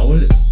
Paul